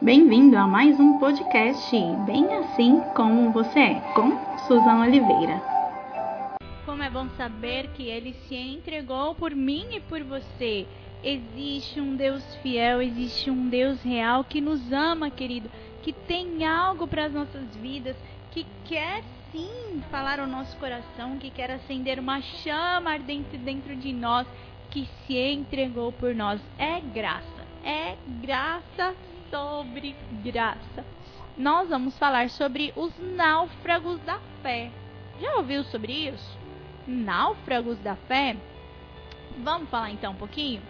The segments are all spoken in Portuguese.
Bem-vindo a mais um podcast Bem Assim Como Você É, com Suzana Oliveira. Como é bom saber que Ele se entregou por mim e por você. Existe um Deus fiel, existe um Deus real que nos ama, querido, que tem algo para as nossas vidas, que quer sim falar ao nosso coração, que quer acender uma chama ardente dentro de nós, que se entregou por nós. É graça, é graça sobre graça. Nós vamos falar sobre os náufragos da fé. Já ouviu sobre isso? Náufragos da fé? Vamos falar então um pouquinho?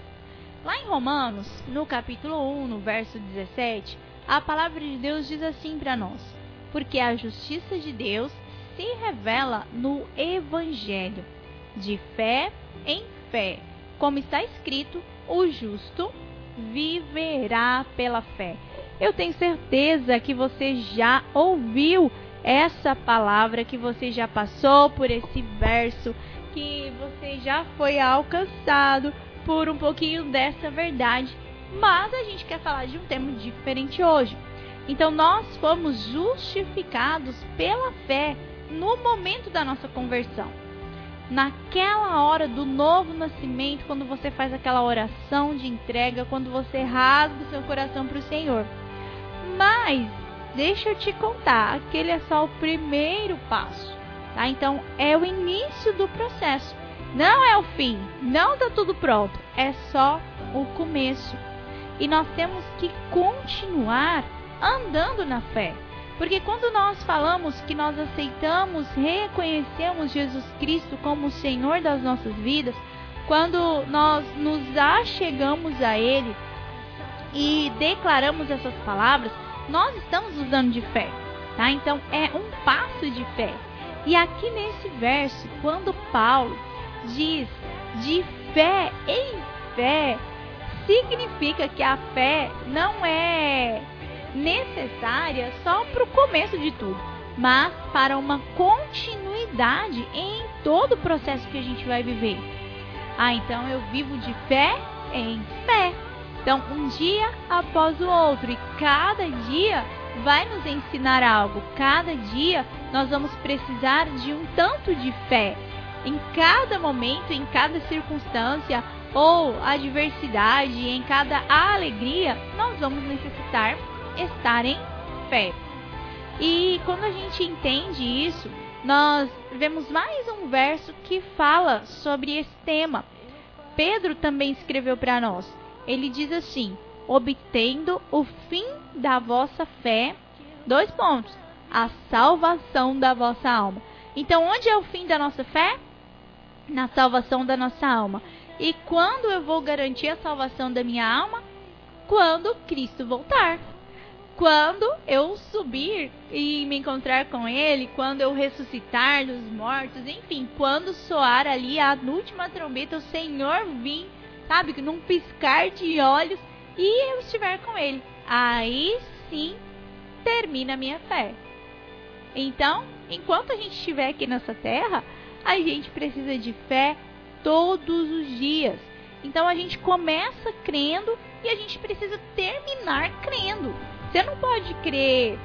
Lá em Romanos, no capítulo 1, no verso 17, a palavra de Deus diz assim para nós: Porque a justiça de Deus se revela no Evangelho, de fé em fé. Como está escrito, o justo viverá pela fé. Eu tenho certeza que você já ouviu essa palavra, que você já passou por esse verso, que você já foi alcançado por um pouquinho dessa verdade. Mas a gente quer falar de um tema diferente hoje. Então, nós fomos justificados pela fé no momento da nossa conversão naquela hora do novo nascimento, quando você faz aquela oração de entrega, quando você rasga o seu coração para o Senhor. Mas deixa eu te contar, aquele é só o primeiro passo, tá? Então é o início do processo. Não é o fim, não está tudo pronto, é só o começo. E nós temos que continuar andando na fé. Porque quando nós falamos que nós aceitamos, reconhecemos Jesus Cristo como o Senhor das nossas vidas, quando nós nos achegamos a Ele e declaramos essas palavras, nós estamos usando de fé, tá? Então é um passo de fé. E aqui nesse verso, quando Paulo diz de fé em fé, significa que a fé não é necessária só para o começo de tudo, mas para uma continuidade em todo o processo que a gente vai viver. Ah, então eu vivo de fé em fé. Então, um dia após o outro, e cada dia vai nos ensinar algo. Cada dia nós vamos precisar de um tanto de fé. Em cada momento, em cada circunstância ou adversidade, em cada alegria, nós vamos necessitar estar em fé. E quando a gente entende isso, nós vemos mais um verso que fala sobre esse tema. Pedro também escreveu para nós. Ele diz assim: obtendo o fim da vossa fé, dois pontos, a salvação da vossa alma. Então, onde é o fim da nossa fé? Na salvação da nossa alma. E quando eu vou garantir a salvação da minha alma? Quando Cristo voltar quando eu subir e me encontrar com ele, quando eu ressuscitar dos mortos, enfim, quando soar ali a última trombeta, o Senhor vir, sabe, num piscar de olhos e eu estiver com ele. Aí sim termina a minha fé. Então, enquanto a gente estiver aqui nessa terra, a gente precisa de fé todos os dias. Então a gente começa crendo e a gente precisa terminar crendo. Você não pode crer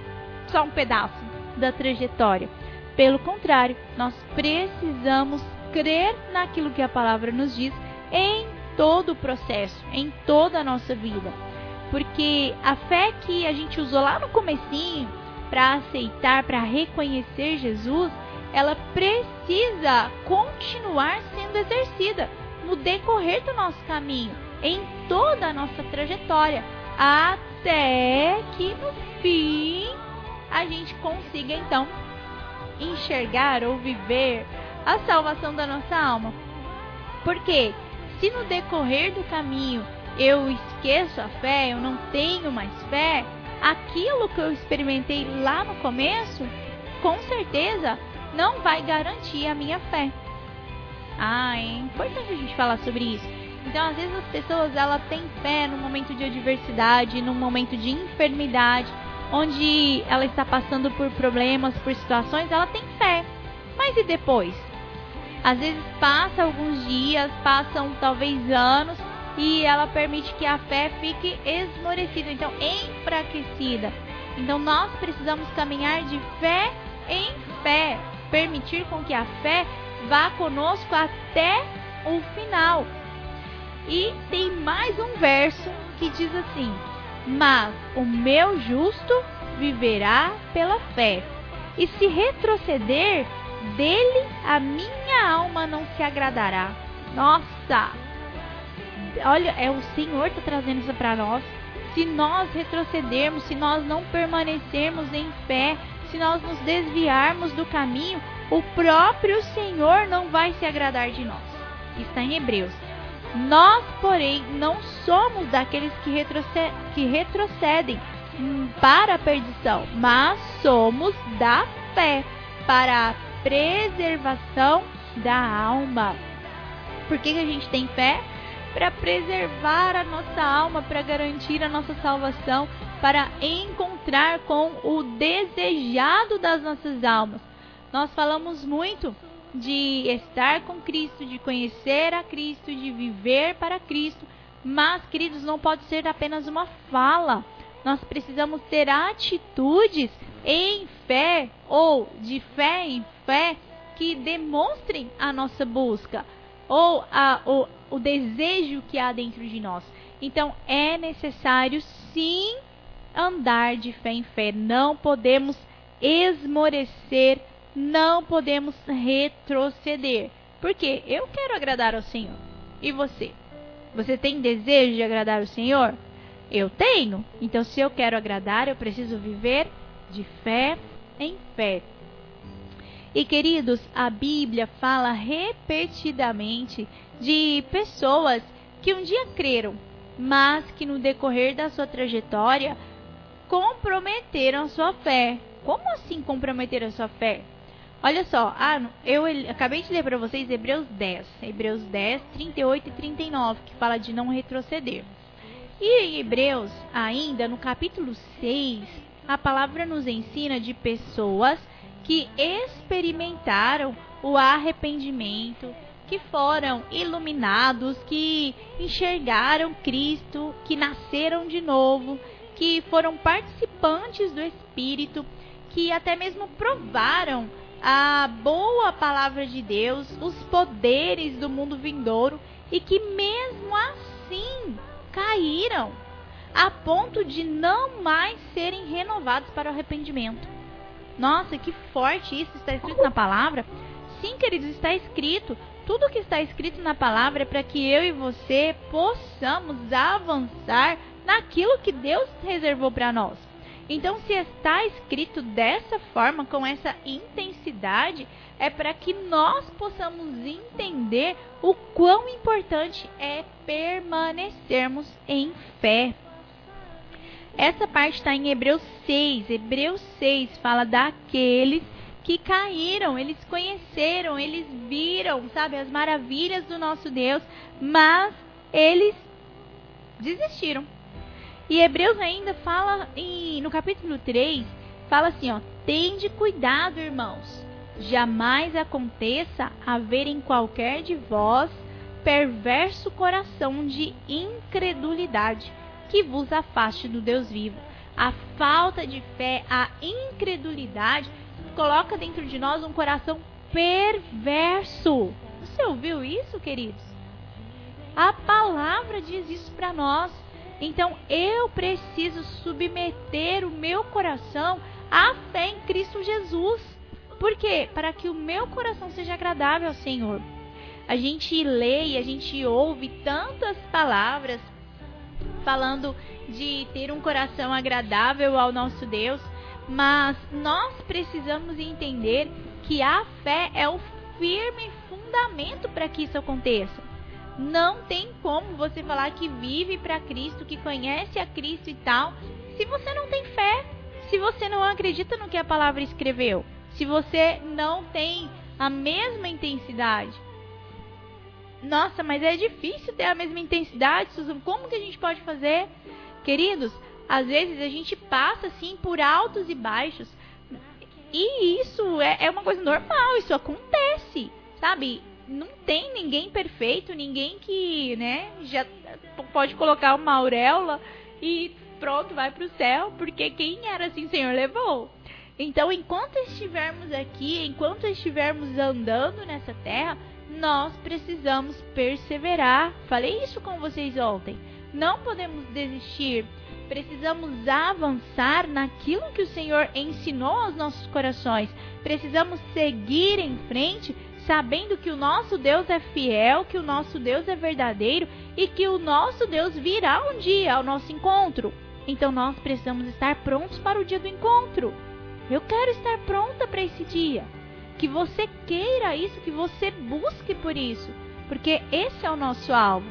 só um pedaço da trajetória. Pelo contrário, nós precisamos crer naquilo que a palavra nos diz em todo o processo, em toda a nossa vida. Porque a fé que a gente usou lá no comecinho para aceitar, para reconhecer Jesus, ela precisa continuar sendo exercida no decorrer do nosso caminho, em toda a nossa trajetória, até que no fim a gente consiga então enxergar ou viver a salvação da nossa alma. Porque se no decorrer do caminho eu esqueço a fé, eu não tenho mais fé, aquilo que eu experimentei lá no começo, com certeza não vai garantir a minha fé. Ah, é importante a gente falar sobre isso. Então, às vezes as pessoas ela têm fé no momento de adversidade, no momento de enfermidade, onde ela está passando por problemas, por situações, ela tem fé. Mas e depois? Às vezes passa alguns dias, passam talvez anos e ela permite que a fé fique esmorecida, então enfraquecida. Então nós precisamos caminhar de fé em fé, permitir com que a fé vá conosco até o final. E tem mais um verso que diz assim: Mas o meu justo viverá pela fé, e se retroceder, dele a minha alma não se agradará. Nossa! Olha, é o Senhor que está trazendo isso para nós. Se nós retrocedermos, se nós não permanecermos em fé, se nós nos desviarmos do caminho, o próprio Senhor não vai se agradar de nós. Está em Hebreus. Nós, porém, não somos daqueles que, retrocedem, que retrocedem para a perdição, mas somos da fé para a preservação da alma. Por que, que a gente tem fé? Para preservar a nossa alma, para garantir a nossa salvação, para encontrar com o desejado das nossas almas. Nós falamos muito de estar com Cristo, de conhecer a Cristo, de viver para Cristo, mas, queridos, não pode ser apenas uma fala. Nós precisamos ter atitudes em fé ou de fé em fé que demonstrem a nossa busca ou a, o, o desejo que há dentro de nós. Então é necessário sim andar de fé em fé. Não podemos esmorecer, não podemos retroceder. Porque eu quero agradar ao Senhor. E você? Você tem desejo de agradar ao Senhor? Eu tenho. Então, se eu quero agradar, eu preciso viver de fé em fé. E queridos, a Bíblia fala repetidamente de pessoas que um dia creram, mas que no decorrer da sua trajetória comprometeram a sua fé. Como assim comprometer a sua fé? Olha só, ah, eu acabei de ler para vocês Hebreus 10, Hebreus 10, 38 e 39, que fala de não retroceder. E em Hebreus, ainda no capítulo 6, a palavra nos ensina de pessoas que experimentaram o arrependimento, que foram iluminados, que enxergaram Cristo, que nasceram de novo, que foram participantes do Espírito, que até mesmo provaram a boa palavra de Deus, os poderes do mundo vindouro e que mesmo assim caíram a ponto de não mais serem renovados para o arrependimento. Nossa, que forte isso está escrito na palavra. Sim, queridos, está escrito. Tudo que está escrito na palavra é para que eu e você possamos avançar naquilo que Deus reservou para nós. Então, se está escrito dessa forma, com essa intensidade, é para que nós possamos entender o quão importante é permanecermos em fé. Essa parte está em Hebreus 6. Hebreus 6 fala daqueles que caíram, eles conheceram, eles viram, sabe, as maravilhas do nosso Deus, mas eles desistiram. E Hebreus ainda fala em, no capítulo 3, fala assim, ó: "Tende cuidado, irmãos, jamais aconteça haver em qualquer de vós perverso coração de incredulidade, que vos afaste do Deus vivo. A falta de fé, a incredulidade, coloca dentro de nós um coração perverso. Você ouviu isso, queridos? A palavra diz isso para nós. Então eu preciso submeter o meu coração à fé em Cristo Jesus. Por quê? Para que o meu coração seja agradável ao Senhor. A gente lê e a gente ouve tantas palavras falando de ter um coração agradável ao nosso Deus, mas nós precisamos entender que a fé é o firme fundamento para que isso aconteça. Não tem como você falar que vive para Cristo, que conhece a Cristo e tal, se você não tem fé, se você não acredita no que a palavra escreveu, se você não tem a mesma intensidade. Nossa, mas é difícil ter a mesma intensidade, Susan. Como que a gente pode fazer? Queridos, às vezes a gente passa assim por altos e baixos. E isso é, é uma coisa normal, isso acontece, sabe? Não tem ninguém perfeito, ninguém que, né, já pode colocar uma auréola e pronto, vai para o céu, porque quem era assim, Senhor levou. Então, enquanto estivermos aqui, enquanto estivermos andando nessa terra, nós precisamos perseverar. Falei isso com vocês ontem. Não podemos desistir. Precisamos avançar naquilo que o Senhor ensinou aos nossos corações. Precisamos seguir em frente, sabendo que o nosso Deus é fiel, que o nosso Deus é verdadeiro e que o nosso Deus virá um dia ao nosso encontro. Então nós precisamos estar prontos para o dia do encontro. Eu quero estar pronta para esse dia. Que você queira isso, que você busque por isso, porque esse é o nosso alvo.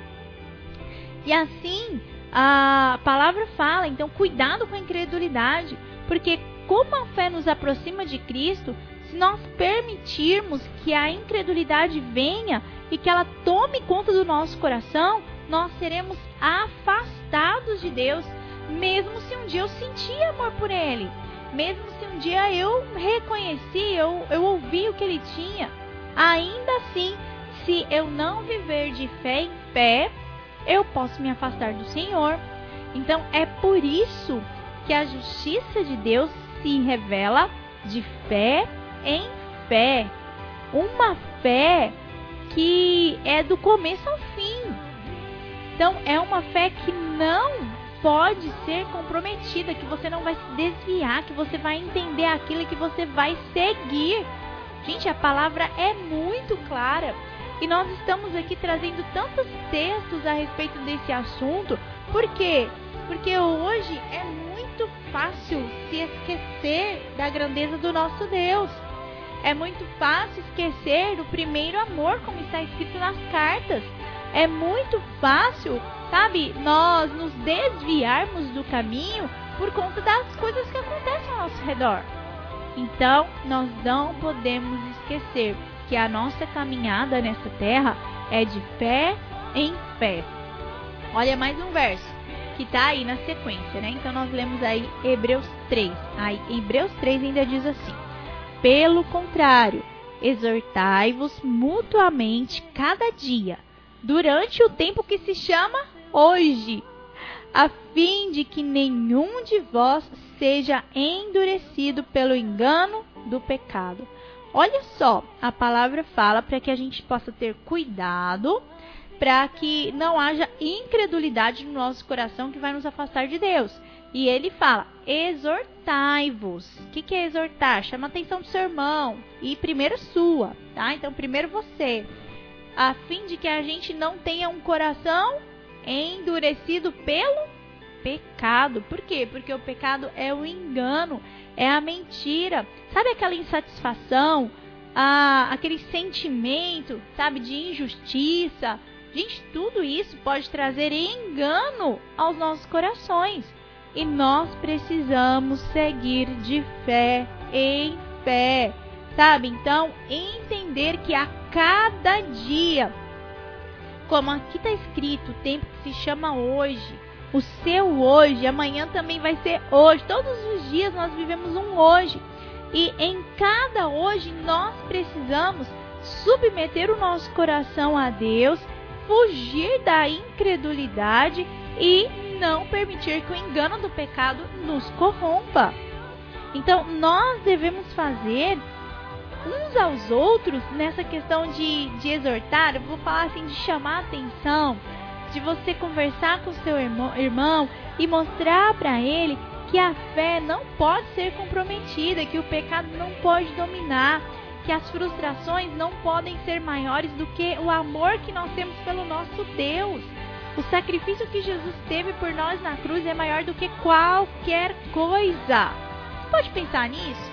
E assim, a palavra fala, então cuidado com a incredulidade, porque como a fé nos aproxima de Cristo, se nós permitirmos que a incredulidade venha e que ela tome conta do nosso coração, nós seremos afastados de Deus, mesmo se um dia eu sentir amor por Ele, mesmo se um dia eu reconheci, eu, eu ouvi o que Ele tinha. Ainda assim, se eu não viver de fé em fé, eu posso me afastar do Senhor. Então é por isso que a justiça de Deus se revela de fé em fé. Uma fé que é do começo ao fim. Então é uma fé que não pode ser comprometida, que você não vai se desviar, que você vai entender aquilo que você vai seguir. Gente, a palavra é muito clara. E nós estamos aqui trazendo tantos textos a respeito desse assunto. Por quê? Porque hoje é muito fácil se esquecer da grandeza do nosso Deus. É muito fácil esquecer do primeiro amor, como está escrito nas cartas. É muito fácil, sabe, nós nos desviarmos do caminho por conta das coisas que acontecem ao nosso redor. Então, nós não podemos esquecer que a nossa caminhada nessa terra é de fé em fé. Olha mais um verso que está aí na sequência, né? Então nós lemos aí Hebreus 3. Aí Hebreus 3 ainda diz assim: pelo contrário, exortai-vos mutuamente cada dia, durante o tempo que se chama hoje, a fim de que nenhum de vós seja endurecido pelo engano do pecado. Olha só, a palavra fala para que a gente possa ter cuidado, para que não haja incredulidade no nosso coração que vai nos afastar de Deus. E ele fala: exortai-vos. O que, que é exortar? Chama a atenção do seu irmão. E primeiro sua, tá? Então, primeiro você. A fim de que a gente não tenha um coração endurecido pelo pecado. Por quê? Porque o pecado é o engano, é a mentira. Sabe aquela insatisfação, aquele sentimento, sabe, de injustiça? Gente, tudo isso pode trazer engano aos nossos corações e nós precisamos seguir de fé em fé, sabe? Então, entender que a cada dia, como aqui está escrito, o tempo que se chama hoje, o seu hoje, amanhã também vai ser hoje. Todos os dias nós vivemos um hoje. E em cada hoje nós precisamos submeter o nosso coração a Deus, fugir da incredulidade e não permitir que o engano do pecado nos corrompa. Então, nós devemos fazer uns aos outros nessa questão de, de exortar, eu vou falar assim, de chamar atenção, de você conversar com seu irmão, irmão e mostrar para ele que a fé não pode ser comprometida, que o pecado não pode dominar, que as frustrações não podem ser maiores do que o amor que nós temos pelo nosso Deus. O sacrifício que Jesus teve por nós na cruz é maior do que qualquer coisa. Pode pensar nisso?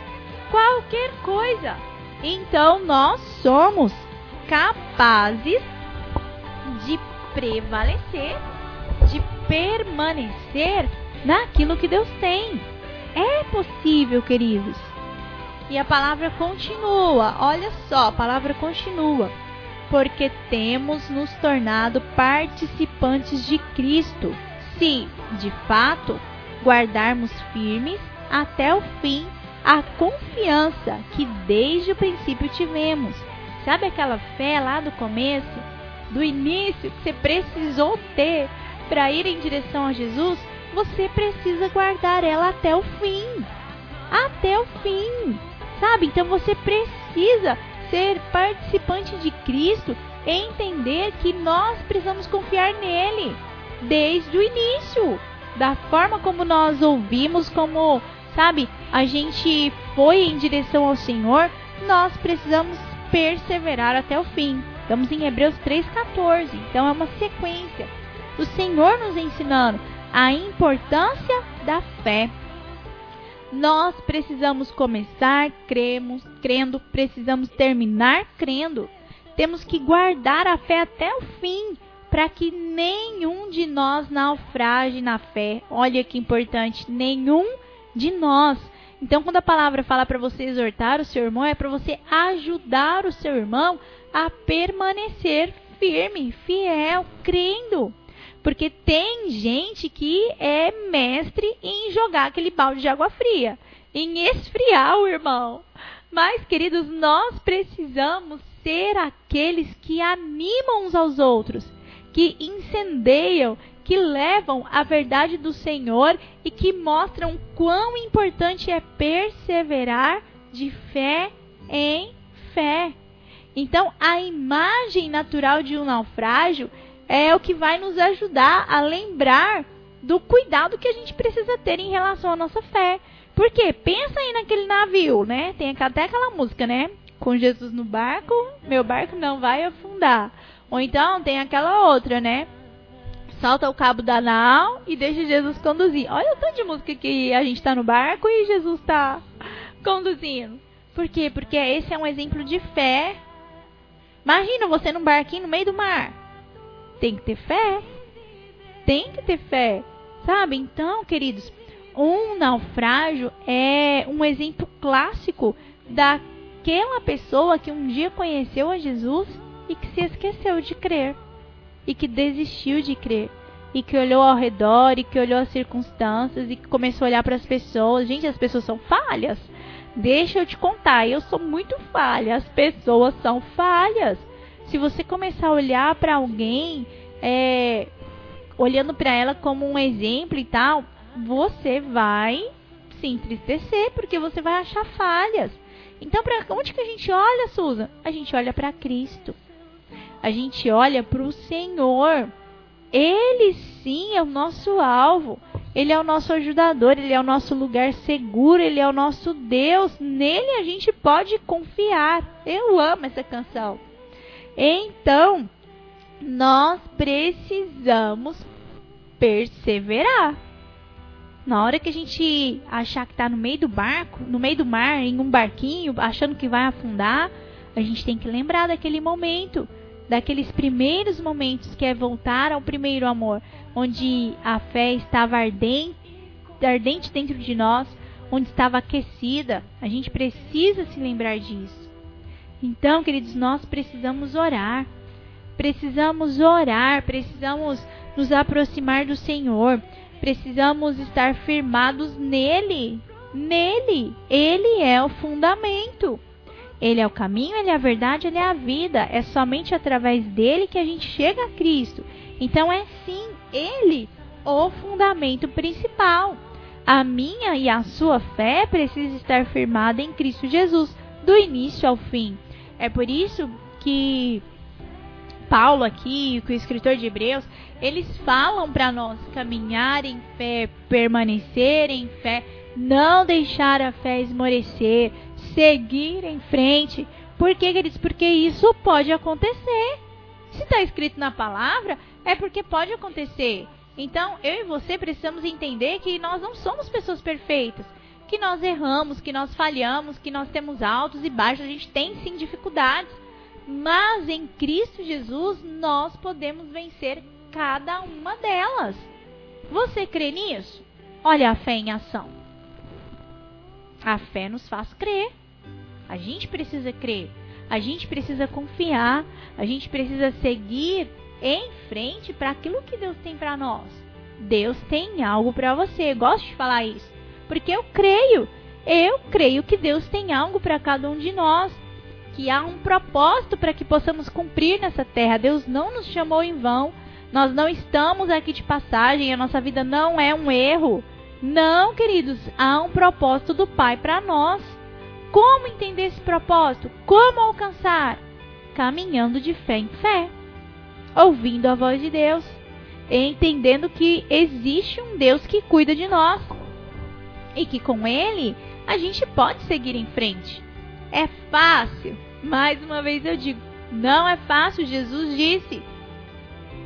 Qualquer coisa. Então nós somos capazes de prevalecer, de permanecer naquilo que Deus tem. É possível, queridos. E a palavra continua. Olha só, a palavra continua porque temos nos tornado participantes de Cristo, se, de fato, guardarmos firmes até o fim a confiança que desde o princípio tivemos. Sabe aquela fé lá do começo? do início que você precisou ter para ir em direção a Jesus, você precisa guardar ela até o fim. Até o fim. Sabe? Então você precisa ser participante de Cristo e entender que nós precisamos confiar nele desde o início. Da forma como nós ouvimos, como, sabe, a gente foi em direção ao Senhor, nós precisamos perseverar até o fim. Estamos em Hebreus 3,14. Então é uma sequência. O Senhor nos ensinando a importância da fé. Nós precisamos começar cremos, crendo, precisamos terminar crendo. Temos que guardar a fé até o fim, para que nenhum de nós naufrage na fé. Olha que importante, nenhum de nós. Então, quando a palavra fala para você exortar o seu irmão, é para você ajudar o seu irmão a permanecer firme, fiel, crendo. Porque tem gente que é mestre em jogar aquele balde de água fria, em esfriar o irmão. Mas, queridos, nós precisamos ser aqueles que animam uns aos outros, que incendeiam, que levam a verdade do Senhor e que mostram quão importante é perseverar de fé em fé. Então, a imagem natural de um naufrágio é o que vai nos ajudar a lembrar do cuidado que a gente precisa ter em relação à nossa fé. Porque pensa aí naquele navio, né? Tem até aquela música, né? Com Jesus no barco, meu barco não vai afundar. Ou então tem aquela outra, né? Solta o cabo da nau e deixa Jesus conduzir. Olha o tanto de música que a gente está no barco e Jesus está conduzindo. Por quê? Porque esse é um exemplo de fé. Imagina você num barquinho no meio do mar tem que ter fé. Tem que ter fé. Sabe? Então, queridos, um naufrágio é um exemplo clássico daquela pessoa que um dia conheceu a Jesus e que se esqueceu de crer. E que desistiu de crer. E que olhou ao redor, e que olhou as circunstâncias, e que começou a olhar para as pessoas. Gente, as pessoas são falhas. Deixa eu te contar, eu sou muito falha. As pessoas são falhas se você começar a olhar para alguém, é, olhando para ela como um exemplo e tal, você vai se entristecer porque você vai achar falhas. Então, para onde que a gente olha, Susan? A gente olha para Cristo. A gente olha para o Senhor. Ele sim é o nosso alvo. Ele é o nosso ajudador, ele é o nosso lugar seguro, ele é o nosso Deus. Nele a gente pode confiar. Eu amo essa canção. Então, nós precisamos perseverar. Na hora que a gente achar que está no meio do barco, no meio do mar, em um barquinho, achando que vai afundar, a gente tem que lembrar daquele momento, daqueles primeiros momentos que é voltar ao primeiro amor, onde a fé estava ardente, ardente dentro de nós, onde estava aquecida. A gente precisa se lembrar disso. Então, queridos, nós precisamos orar. Precisamos orar, precisamos nos aproximar do Senhor, precisamos estar firmados nele. Nele, ele é o fundamento. Ele é o caminho, ele é a verdade, ele é a vida. É somente através dele que a gente chega a Cristo. Então é sim ele o fundamento principal. A minha e a sua fé precisa estar firmada em Cristo Jesus, do início ao fim. É por isso que Paulo aqui, que o escritor de Hebreus, eles falam para nós caminhar em fé, permanecer em fé, não deixar a fé esmorecer, seguir em frente. Por que, queridos? Porque isso pode acontecer. Se está escrito na palavra, é porque pode acontecer. Então, eu e você precisamos entender que nós não somos pessoas perfeitas que nós erramos, que nós falhamos, que nós temos altos e baixos, a gente tem sim dificuldades. Mas em Cristo Jesus nós podemos vencer cada uma delas. Você crê nisso? Olha a fé em ação. A fé nos faz crer. A gente precisa crer. A gente precisa confiar. A gente precisa seguir em frente para aquilo que Deus tem para nós. Deus tem algo para você. Eu gosto de falar isso. Porque eu creio. Eu creio que Deus tem algo para cada um de nós. Que há um propósito para que possamos cumprir nessa terra. Deus não nos chamou em vão. Nós não estamos aqui de passagem, a nossa vida não é um erro. Não, queridos, há um propósito do Pai para nós. Como entender esse propósito? Como alcançar? Caminhando de fé em fé, ouvindo a voz de Deus, entendendo que existe um Deus que cuida de nós e que com Ele a gente pode seguir em frente. É fácil, mais uma vez eu digo, não é fácil. Jesus disse: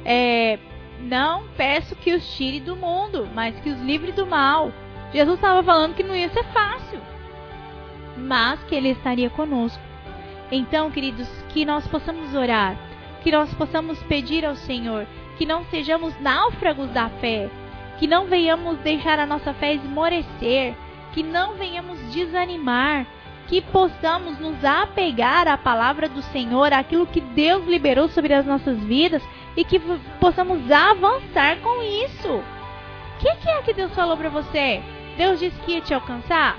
é, Não peço que os tire do mundo, mas que os livre do mal. Jesus estava falando que não ia ser fácil, mas que Ele estaria conosco. Então, queridos, que nós possamos orar, que nós possamos pedir ao Senhor, que não sejamos náufragos da fé, que não venhamos deixar a nossa fé esmorecer, que não venhamos desanimar, que possamos nos apegar à palavra do Senhor, aquilo que Deus liberou sobre as nossas vidas e que possamos avançar com isso. O que, que é que Deus falou para você? Deus disse que ia te alcançar?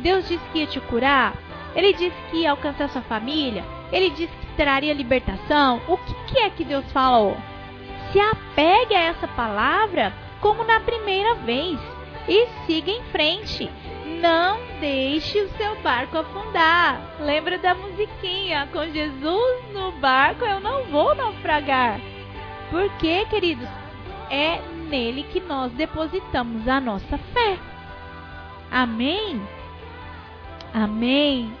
Deus disse que ia te curar? Ele disse que ia alcançar sua família? Ele disse que traria libertação? O que, que é que Deus falou? Se apegue a essa palavra como na primeira vez e siga em frente. Não deixe o seu barco afundar. Lembra da musiquinha? Com Jesus no barco eu não vou naufragar. Porque, queridos, é nele que nós depositamos a nossa fé. Amém? Amém.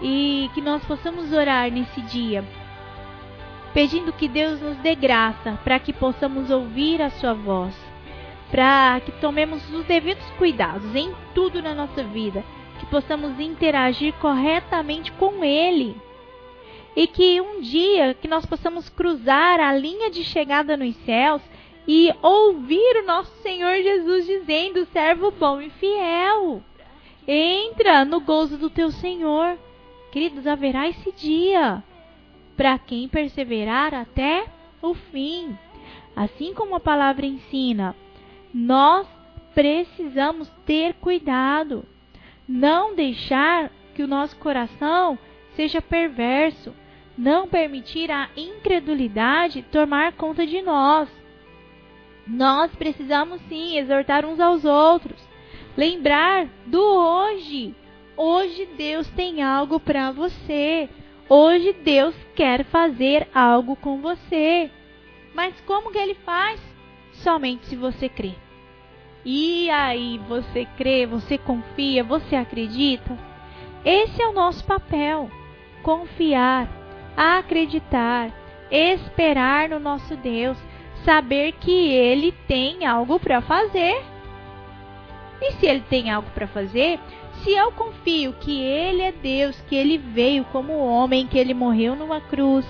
E que nós possamos orar nesse dia, pedindo que Deus nos dê graça para que possamos ouvir a sua voz para que tomemos os devidos cuidados em tudo na nossa vida, que possamos interagir corretamente com Ele. E que um dia que nós possamos cruzar a linha de chegada nos céus e ouvir o nosso Senhor Jesus dizendo: servo bom e fiel, entra no gozo do teu Senhor. Queridos, haverá esse dia para quem perseverar até o fim. Assim como a palavra ensina, nós precisamos ter cuidado, não deixar que o nosso coração seja perverso, não permitir a incredulidade tomar conta de nós. Nós precisamos sim exortar uns aos outros, lembrar do hoje. Hoje Deus tem algo para você. Hoje Deus quer fazer algo com você. Mas como que ele faz? Somente se você crê. E aí, você crê, você confia, você acredita? Esse é o nosso papel: confiar, acreditar, esperar no nosso Deus, saber que Ele tem algo para fazer. E se Ele tem algo para fazer, se eu confio que Ele é Deus, que Ele veio como homem, que Ele morreu numa cruz,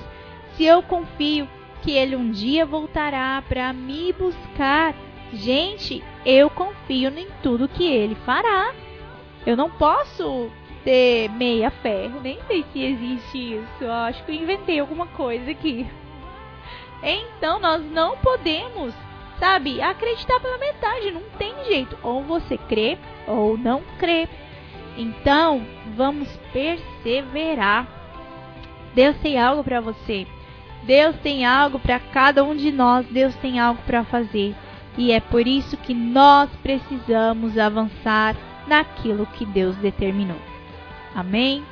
se eu confio que Ele um dia voltará para me buscar, Gente, eu confio em tudo que ele fará. Eu não posso ter meia fé. Nem sei se existe isso. Eu acho que eu inventei alguma coisa aqui. Então nós não podemos, sabe, acreditar pela metade. Não tem jeito. Ou você crê ou não crê. Então vamos perseverar. Deus tem algo para você. Deus tem algo para cada um de nós. Deus tem algo para fazer. E é por isso que nós precisamos avançar naquilo que Deus determinou. Amém?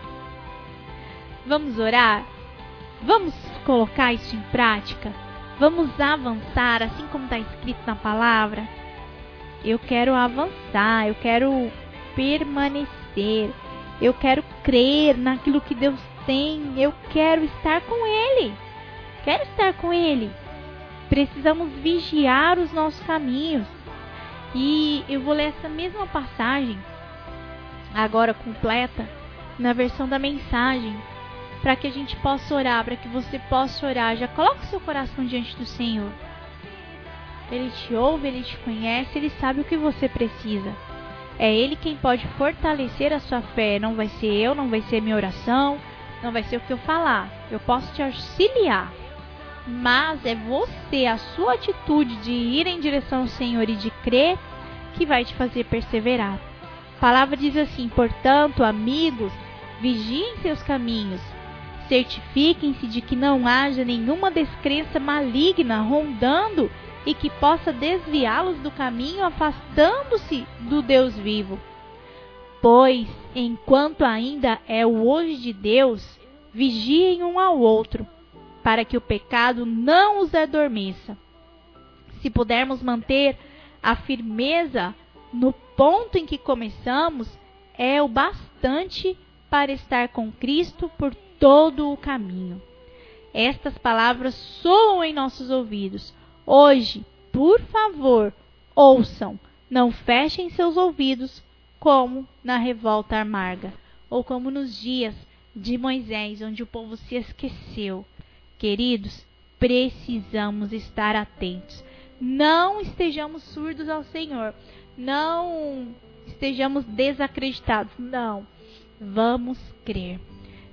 Vamos orar? Vamos colocar isso em prática? Vamos avançar assim como está escrito na palavra? Eu quero avançar, eu quero permanecer, eu quero crer naquilo que Deus tem, eu quero estar com Ele. Quero estar com Ele precisamos vigiar os nossos caminhos. E eu vou ler essa mesma passagem, agora completa, na versão da mensagem, para que a gente possa orar, para que você possa orar. Já coloque seu coração diante do Senhor. Ele te ouve, ele te conhece, ele sabe o que você precisa. É ele quem pode fortalecer a sua fé. Não vai ser eu, não vai ser minha oração, não vai ser o que eu falar. Eu posso te auxiliar mas é você, a sua atitude de ir em direção ao Senhor e de crer, que vai te fazer perseverar. A palavra diz assim: portanto, amigos, vigiem seus caminhos, Certifiquem-se de que não haja nenhuma descrença maligna rondando e que possa desviá-los do caminho, afastando-se do Deus vivo. Pois, enquanto ainda é o hoje de Deus, vigiem um ao outro, para que o pecado não os adormeça. Se pudermos manter a firmeza no ponto em que começamos, é o bastante para estar com Cristo por todo o caminho. Estas palavras soam em nossos ouvidos. Hoje, por favor, ouçam, não fechem seus ouvidos como na revolta amarga, ou como nos dias de Moisés, onde o povo se esqueceu. Queridos, precisamos estar atentos. Não estejamos surdos ao Senhor. Não estejamos desacreditados. Não. Vamos crer.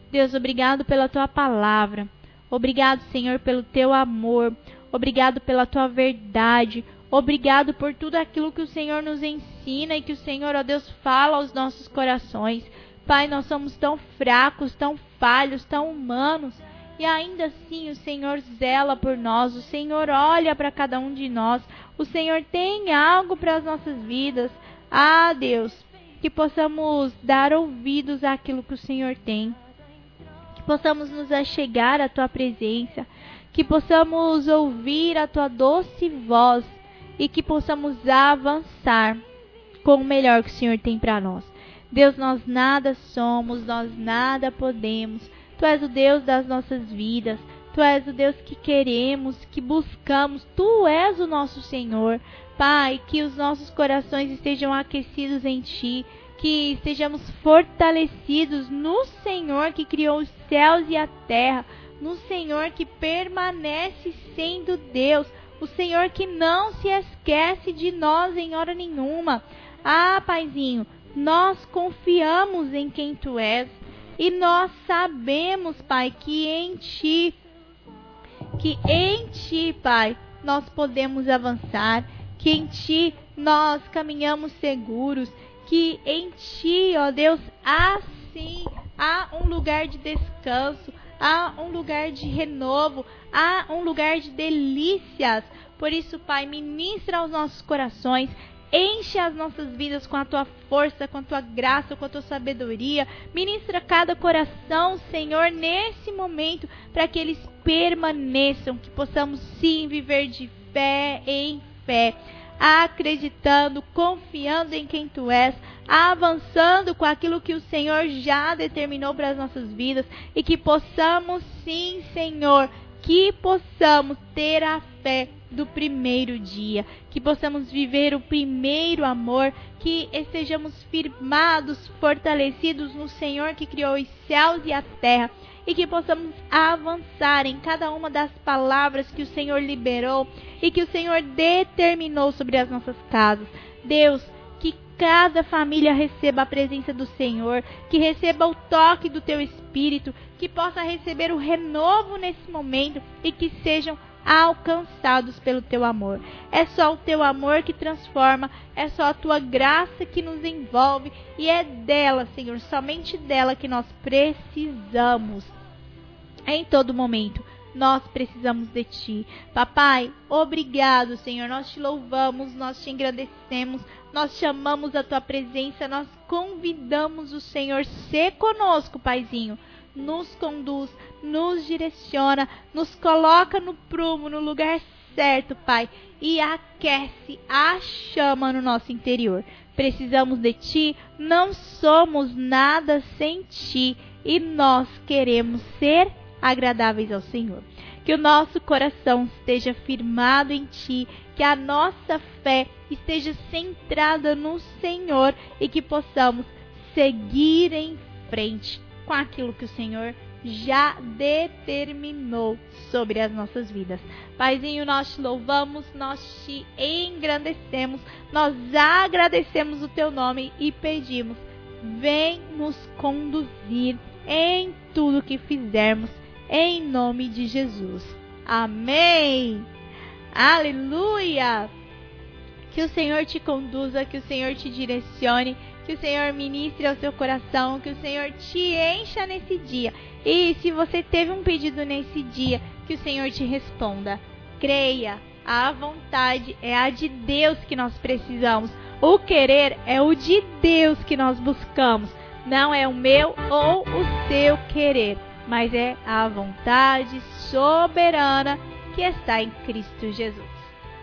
Deus, obrigado pela tua palavra. Obrigado, Senhor, pelo teu amor. Obrigado pela tua verdade. Obrigado por tudo aquilo que o Senhor nos ensina e que o Senhor, ó Deus, fala aos nossos corações. Pai, nós somos tão fracos, tão falhos, tão humanos. E ainda assim o Senhor zela por nós, o Senhor olha para cada um de nós, o Senhor tem algo para as nossas vidas. Ah, Deus, que possamos dar ouvidos àquilo que o Senhor tem, que possamos nos achegar à tua presença, que possamos ouvir a tua doce voz e que possamos avançar com o melhor que o Senhor tem para nós. Deus, nós nada somos, nós nada podemos. Tu és o Deus das nossas vidas. Tu és o Deus que queremos, que buscamos. Tu és o nosso Senhor. Pai, que os nossos corações estejam aquecidos em Ti, que estejamos fortalecidos no Senhor que criou os céus e a terra, no Senhor que permanece sendo Deus, o Senhor que não se esquece de nós em hora nenhuma. Ah, Paizinho, nós confiamos em quem tu és e nós sabemos, Pai, que em ti, que em ti, Pai, nós podemos avançar, que em ti nós caminhamos seguros, que em ti, ó Deus, há sim, há um lugar de descanso, há um lugar de renovo, há um lugar de delícias. Por isso, Pai, ministra aos nossos corações, enche as nossas vidas com a tua força, com a tua graça, com a tua sabedoria. Ministra cada coração, Senhor, nesse momento, para que eles permaneçam, que possamos sim viver de fé em fé acreditando, confiando em quem tu és, avançando com aquilo que o Senhor já determinou para as nossas vidas e que possamos sim, Senhor, que possamos ter a fé do primeiro dia, que possamos viver o primeiro amor, que estejamos firmados, fortalecidos no Senhor que criou os céus e a terra e que possamos avançar em cada uma das palavras que o Senhor liberou e que o Senhor determinou sobre as nossas casas. Deus, que cada família receba a presença do Senhor, que receba o toque do teu espírito, que possa receber o renovo nesse momento e que sejam alcançados pelo teu amor. É só o teu amor que transforma, é só a tua graça que nos envolve e é dela, Senhor, somente dela que nós precisamos em todo momento. Nós precisamos de ti. Papai, obrigado, Senhor. Nós te louvamos, nós te engrandecemos, nós chamamos a tua presença, nós convidamos o Senhor ser conosco, Paizinho nos conduz, nos direciona, nos coloca no prumo, no lugar certo, Pai, e aquece a chama no nosso interior. Precisamos de Ti, não somos nada sem Ti e nós queremos ser agradáveis ao Senhor. Que o nosso coração esteja firmado em Ti, que a nossa fé esteja centrada no Senhor e que possamos seguir em frente com aquilo que o Senhor já determinou sobre as nossas vidas. Paizinho, nós te louvamos, nós te engrandecemos, nós agradecemos o teu nome e pedimos: vem nos conduzir em tudo que fizermos, em nome de Jesus. Amém. Aleluia. Que o Senhor te conduza, que o Senhor te direcione que o Senhor ministre ao seu coração, que o Senhor te encha nesse dia. E se você teve um pedido nesse dia, que o Senhor te responda. Creia, a vontade é a de Deus que nós precisamos. O querer é o de Deus que nós buscamos. Não é o meu ou o seu querer, mas é a vontade soberana que está em Cristo Jesus.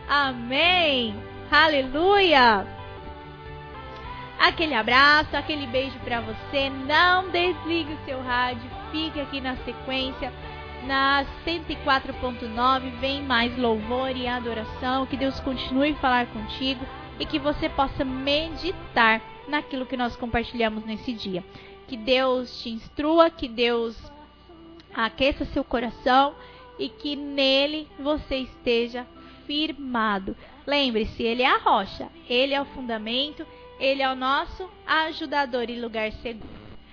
Amém! Aleluia! Aquele abraço, aquele beijo para você. Não desligue o seu rádio, fique aqui na sequência. Na 104.9 vem mais louvor e adoração. Que Deus continue a falar contigo e que você possa meditar naquilo que nós compartilhamos nesse dia. Que Deus te instrua, que Deus aqueça seu coração e que nele você esteja firmado. Lembre-se, ele é a rocha, ele é o fundamento, ele é o nosso ajudador e lugar seguro.